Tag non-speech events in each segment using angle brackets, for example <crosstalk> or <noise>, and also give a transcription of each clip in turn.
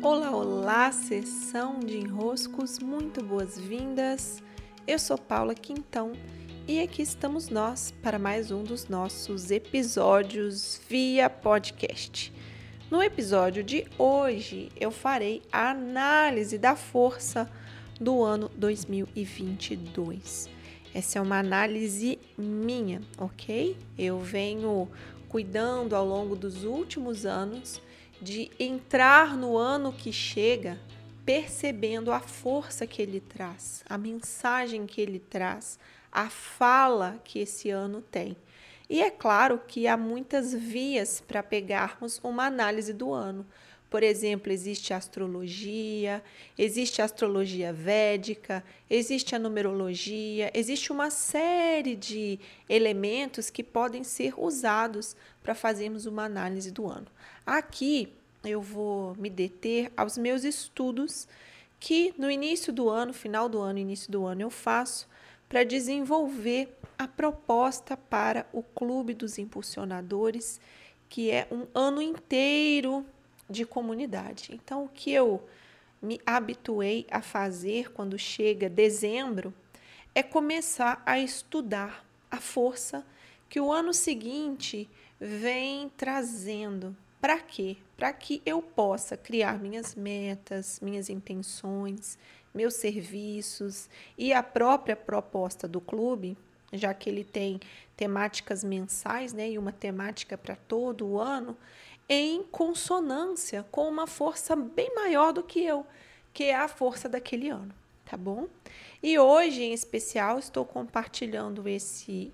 Olá, olá, sessão de enroscos, muito boas-vindas. Eu sou Paula Quintão e aqui estamos nós para mais um dos nossos episódios via podcast. No episódio de hoje, eu farei a análise da força do ano 2022. Essa é uma análise minha, ok? Eu venho cuidando ao longo dos últimos anos de entrar no ano que chega percebendo a força que ele traz, a mensagem que ele traz, a fala que esse ano tem. E é claro que há muitas vias para pegarmos uma análise do ano. Por exemplo, existe a astrologia, existe a astrologia védica, existe a numerologia, existe uma série de elementos que podem ser usados para fazermos uma análise do ano. Aqui eu vou me deter aos meus estudos que no início do ano, final do ano, início do ano eu faço para desenvolver a proposta para o Clube dos Impulsionadores, que é um ano inteiro de comunidade. Então, o que eu me habituei a fazer quando chega dezembro é começar a estudar a força que o ano seguinte vem trazendo. Para quê? Para que eu possa criar minhas metas, minhas intenções, meus serviços e a própria proposta do clube, já que ele tem temáticas mensais, né, e uma temática para todo o ano, em consonância com uma força bem maior do que eu, que é a força daquele ano, tá bom? E hoje, em especial, estou compartilhando esse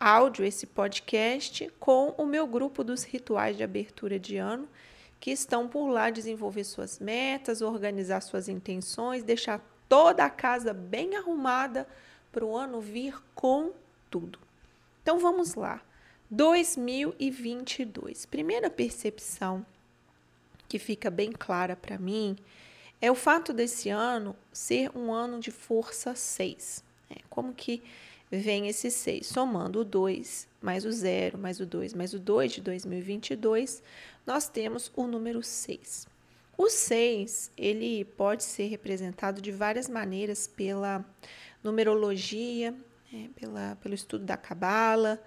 áudio, esse podcast, com o meu grupo dos rituais de abertura de ano, que estão por lá desenvolver suas metas, organizar suas intenções, deixar toda a casa bem arrumada para o ano vir com tudo. Então vamos lá. 2022. Primeira percepção que fica bem clara para mim é o fato desse ano ser um ano de força 6. É, como que vem esse 6? Somando o 2 mais o 0, mais o 2, mais o 2 de 2022, nós temos o número 6. O 6, ele pode ser representado de várias maneiras pela numerologia, é, pela, pelo estudo da cabala,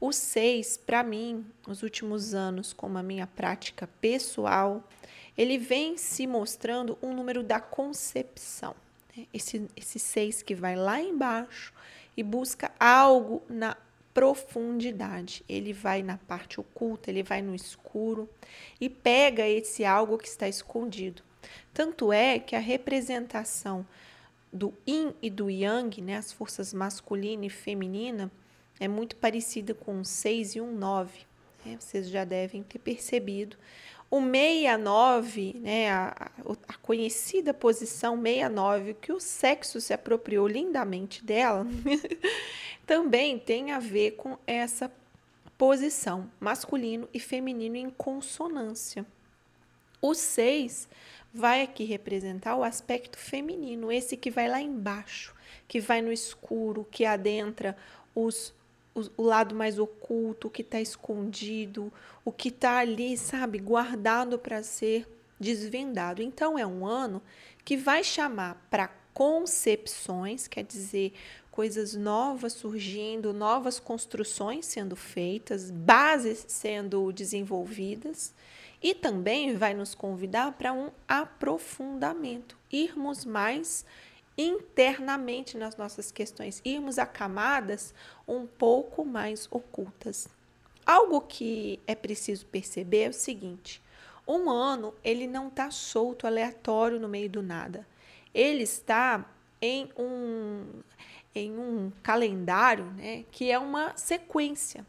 o 6, para mim, nos últimos anos, como a minha prática pessoal, ele vem se mostrando um número da concepção. Né? Esse, esse 6 que vai lá embaixo e busca algo na profundidade. Ele vai na parte oculta, ele vai no escuro e pega esse algo que está escondido. Tanto é que a representação do yin e do yang, né, as forças masculina e feminina, é muito parecida com um 6 e um 9. Né? Vocês já devem ter percebido. O 69, né, a, a conhecida posição 69, que o sexo se apropriou lindamente dela, <laughs> também tem a ver com essa posição masculino e feminino em consonância. O 6 vai aqui representar o aspecto feminino, esse que vai lá embaixo, que vai no escuro, que adentra os o, lado mais oculto, o que está escondido, o que está ali, sabe, guardado para ser desvendado. Então, é um ano que vai chamar para concepções, quer dizer, coisas novas surgindo, novas construções sendo feitas, bases sendo desenvolvidas, e também vai nos convidar para um aprofundamento, irmos mais internamente nas nossas questões, irmos a camadas um pouco mais ocultas. Algo que é preciso perceber é o seguinte: um ano ele não está solto, aleatório no meio do nada. Ele está em um em um calendário, né, que é uma sequência,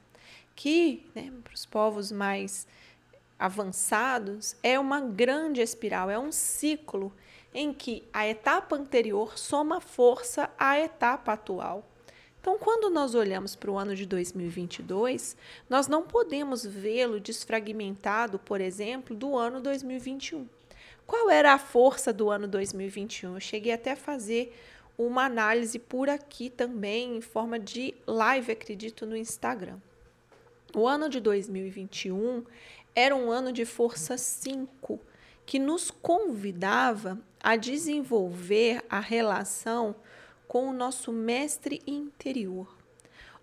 que né, para os povos mais avançados é uma grande espiral, é um ciclo em que a etapa anterior soma força à etapa atual. Então, quando nós olhamos para o ano de 2022, nós não podemos vê-lo desfragmentado, por exemplo, do ano 2021. Qual era a força do ano 2021? Eu cheguei até a fazer uma análise por aqui também, em forma de live, acredito, no Instagram. O ano de 2021 era um ano de força 5 que nos convidava a desenvolver a relação com o nosso mestre interior.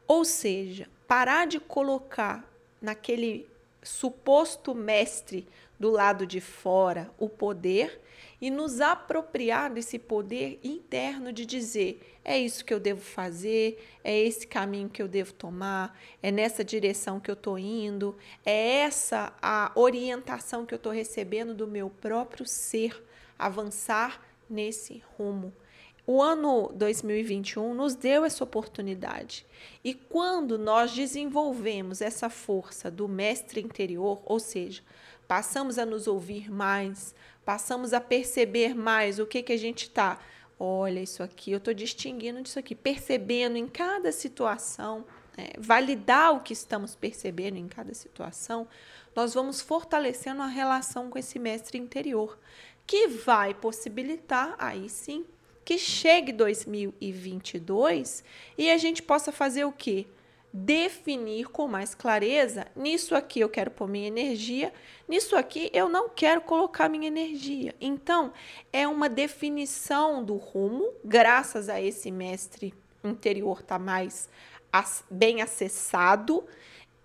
Ou seja, parar de colocar naquele suposto mestre do lado de fora o poder e nos apropriar desse poder interno de dizer: é isso que eu devo fazer, é esse caminho que eu devo tomar, é nessa direção que eu estou indo, é essa a orientação que eu estou recebendo do meu próprio ser, avançar nesse rumo. O ano 2021 nos deu essa oportunidade. E quando nós desenvolvemos essa força do mestre interior, ou seja, passamos a nos ouvir mais, passamos a perceber mais o que, que a gente está. Olha, isso aqui, eu estou distinguindo disso aqui, percebendo em cada situação, né, validar o que estamos percebendo em cada situação, nós vamos fortalecendo a relação com esse mestre interior, que vai possibilitar, aí sim, que chegue 2022 e a gente possa fazer o quê? definir com mais clareza: nisso aqui eu quero pôr minha energia, nisso aqui eu não quero colocar minha energia. Então, é uma definição do rumo, graças a esse mestre interior tá mais bem acessado,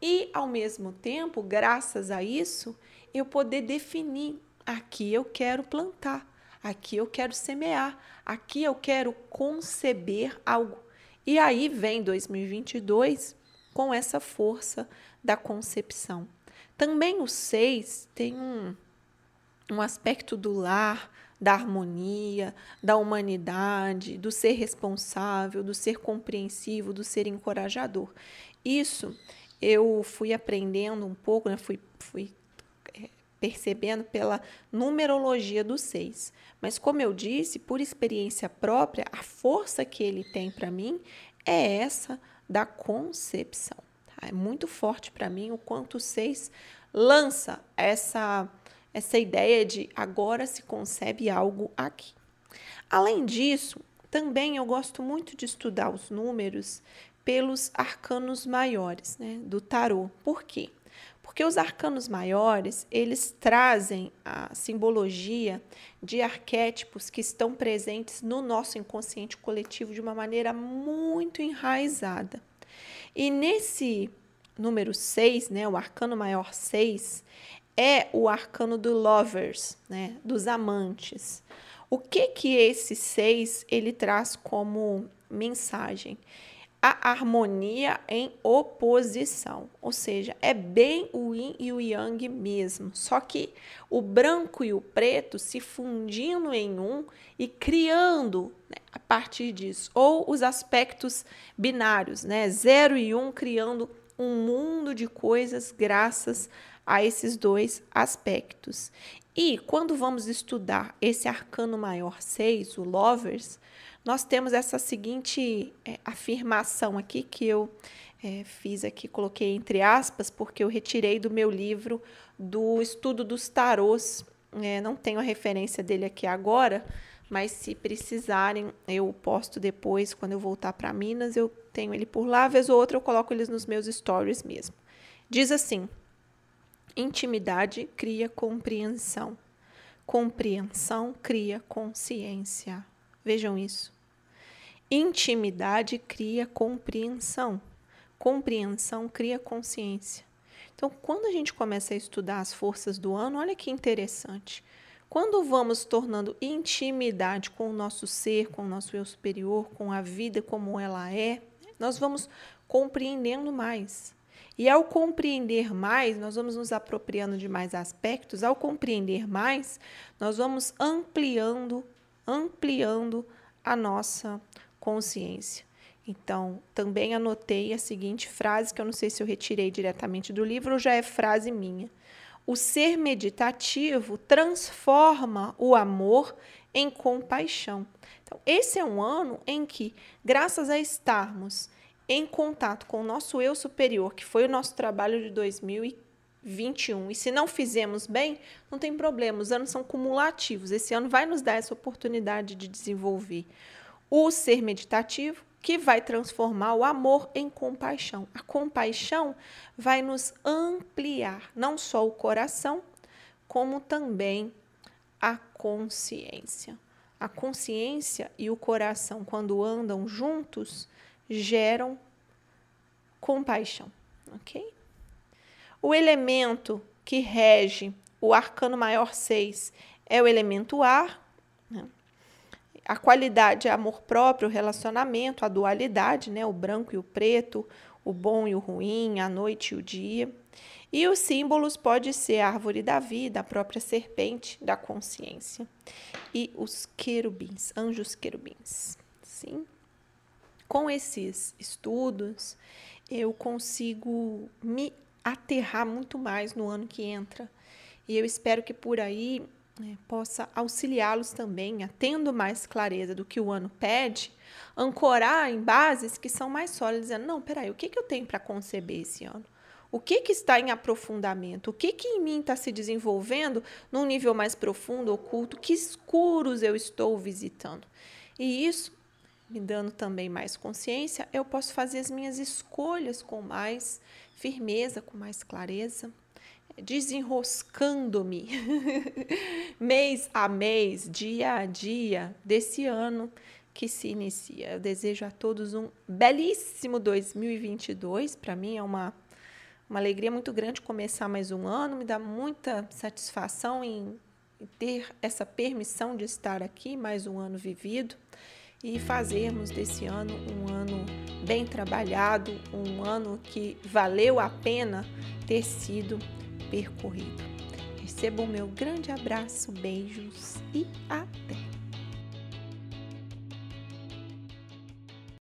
e ao mesmo tempo, graças a isso, eu poder definir: aqui eu quero plantar, aqui eu quero semear, aqui eu quero conceber algo. E aí vem 2022 com essa força da concepção. Também o 6 tem um, um aspecto do lar, da harmonia, da humanidade, do ser responsável, do ser compreensivo, do ser encorajador. Isso eu fui aprendendo um pouco, né? fui, fui percebendo pela numerologia do seis. Mas, como eu disse, por experiência própria, a força que ele tem para mim é essa da concepção. Tá? É muito forte para mim o quanto o seis lança essa, essa ideia de agora se concebe algo aqui. Além disso, também eu gosto muito de estudar os números pelos arcanos maiores né, do tarô. Por quê? Porque os arcanos maiores, eles trazem a simbologia de arquétipos que estão presentes no nosso inconsciente coletivo de uma maneira muito enraizada. E nesse número 6, né, o arcano maior 6, é o arcano do lovers, né, dos amantes. O que que esse 6 ele traz como mensagem? A harmonia em oposição, ou seja, é bem o yin e o yang mesmo, só que o branco e o preto se fundindo em um e criando né, a partir disso, ou os aspectos binários, né, zero e um, criando um mundo de coisas graças a esses dois aspectos. E quando vamos estudar esse arcano maior 6, o Lovers, nós temos essa seguinte é, afirmação aqui que eu é, fiz aqui, coloquei entre aspas, porque eu retirei do meu livro do estudo dos tarôs. É, não tenho a referência dele aqui agora, mas se precisarem, eu posto depois, quando eu voltar para Minas, eu tenho ele por lá, vez ou outra eu coloco eles nos meus stories mesmo. Diz assim: intimidade cria compreensão, compreensão cria consciência. Vejam isso. Intimidade cria compreensão. Compreensão cria consciência. Então, quando a gente começa a estudar as forças do ano, olha que interessante. Quando vamos tornando intimidade com o nosso ser, com o nosso eu superior, com a vida como ela é, nós vamos compreendendo mais. E ao compreender mais, nós vamos nos apropriando de mais aspectos. Ao compreender mais, nós vamos ampliando, ampliando a nossa consciência. Então, também anotei a seguinte frase, que eu não sei se eu retirei diretamente do livro ou já é frase minha. O ser meditativo transforma o amor em compaixão. Então, esse é um ano em que, graças a estarmos em contato com o nosso eu superior, que foi o nosso trabalho de 2021, e se não fizemos bem, não tem problema, os anos são cumulativos. Esse ano vai nos dar essa oportunidade de desenvolver o ser meditativo, que vai transformar o amor em compaixão. A compaixão vai nos ampliar não só o coração, como também a consciência. A consciência e o coração, quando andam juntos, geram compaixão, ok? O elemento que rege o arcano maior 6 é o elemento ar. A qualidade é amor próprio, relacionamento, a dualidade, né? o branco e o preto, o bom e o ruim, a noite e o dia. E os símbolos pode ser a árvore da vida, a própria serpente da consciência e os querubins, anjos querubins. Sim. Com esses estudos, eu consigo me aterrar muito mais no ano que entra. E eu espero que por aí né, possa auxiliá-los também a, tendo mais clareza do que o ano pede, ancorar em bases que são mais sólidas, dizendo, não, peraí, o que, que eu tenho para conceber esse ano? O que, que está em aprofundamento? O que, que em mim está se desenvolvendo num nível mais profundo, oculto? Que escuros eu estou visitando? E isso, me dando também mais consciência, eu posso fazer as minhas escolhas com mais firmeza, com mais clareza, desenroscando-me <laughs> mês a mês, dia a dia desse ano que se inicia. Eu desejo a todos um belíssimo 2022. Para mim é uma, uma alegria muito grande começar mais um ano, me dá muita satisfação em ter essa permissão de estar aqui, mais um ano vivido e fazermos desse ano um ano bem trabalhado, um ano que valeu a pena ter sido percorrido. Receba o meu grande abraço, beijos e até!